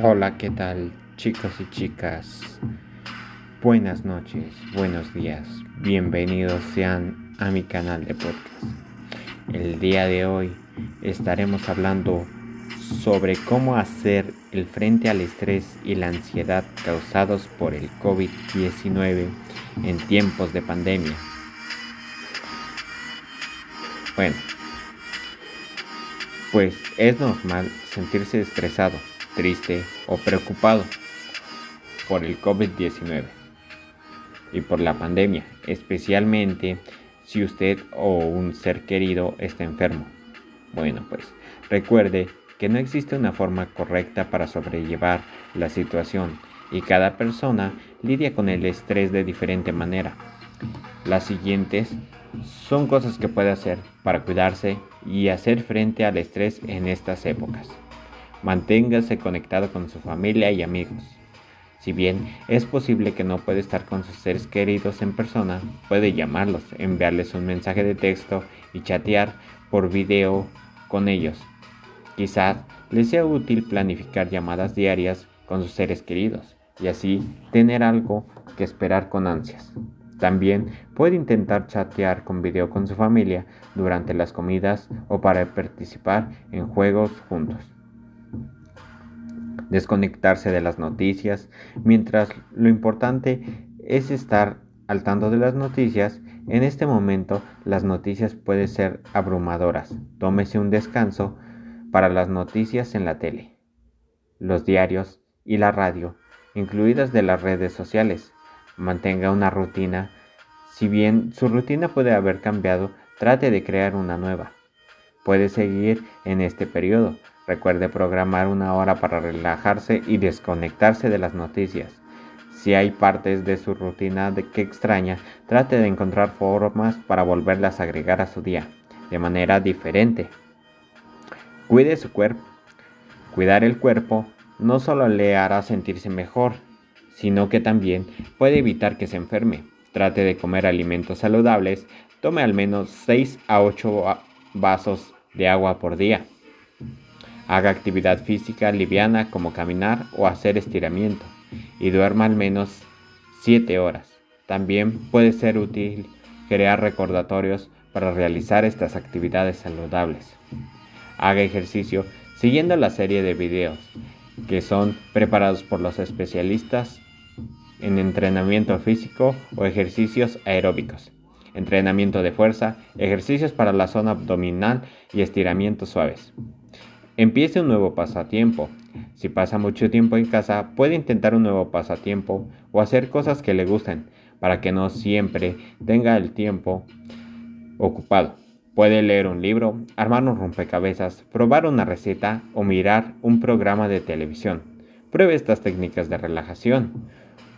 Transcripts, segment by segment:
Hola, ¿qué tal chicos y chicas? Buenas noches, buenos días, bienvenidos sean a mi canal de podcast. El día de hoy estaremos hablando sobre cómo hacer el frente al estrés y la ansiedad causados por el COVID-19 en tiempos de pandemia. Bueno, pues es normal sentirse estresado triste o preocupado por el COVID-19 y por la pandemia, especialmente si usted o un ser querido está enfermo. Bueno, pues recuerde que no existe una forma correcta para sobrellevar la situación y cada persona lidia con el estrés de diferente manera. Las siguientes son cosas que puede hacer para cuidarse y hacer frente al estrés en estas épocas. Manténgase conectado con su familia y amigos. Si bien es posible que no pueda estar con sus seres queridos en persona, puede llamarlos, enviarles un mensaje de texto y chatear por video con ellos. Quizás les sea útil planificar llamadas diarias con sus seres queridos y así tener algo que esperar con ansias. También puede intentar chatear con video con su familia durante las comidas o para participar en juegos juntos desconectarse de las noticias, mientras lo importante es estar al tanto de las noticias, en este momento las noticias pueden ser abrumadoras. Tómese un descanso para las noticias en la tele, los diarios y la radio, incluidas de las redes sociales. Mantenga una rutina. Si bien su rutina puede haber cambiado, trate de crear una nueva. Puede seguir en este periodo, Recuerde programar una hora para relajarse y desconectarse de las noticias. Si hay partes de su rutina de que extraña, trate de encontrar formas para volverlas a agregar a su día de manera diferente. Cuide su cuerpo. Cuidar el cuerpo no solo le hará sentirse mejor, sino que también puede evitar que se enferme. Trate de comer alimentos saludables, tome al menos 6 a 8 vasos de agua por día. Haga actividad física liviana como caminar o hacer estiramiento y duerma al menos 7 horas. También puede ser útil crear recordatorios para realizar estas actividades saludables. Haga ejercicio siguiendo la serie de videos que son preparados por los especialistas en entrenamiento físico o ejercicios aeróbicos, entrenamiento de fuerza, ejercicios para la zona abdominal y estiramientos suaves. Empiece un nuevo pasatiempo. Si pasa mucho tiempo en casa, puede intentar un nuevo pasatiempo o hacer cosas que le gusten para que no siempre tenga el tiempo ocupado. Puede leer un libro, armar un rompecabezas, probar una receta o mirar un programa de televisión. Pruebe estas técnicas de relajación,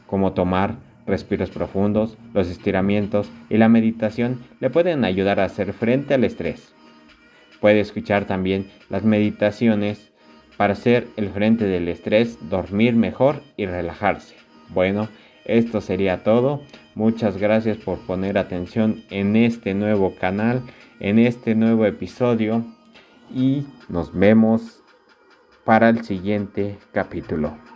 como tomar respiros profundos, los estiramientos y la meditación le pueden ayudar a hacer frente al estrés. Puede escuchar también las meditaciones para hacer el frente del estrés, dormir mejor y relajarse. Bueno, esto sería todo. Muchas gracias por poner atención en este nuevo canal, en este nuevo episodio y nos vemos para el siguiente capítulo.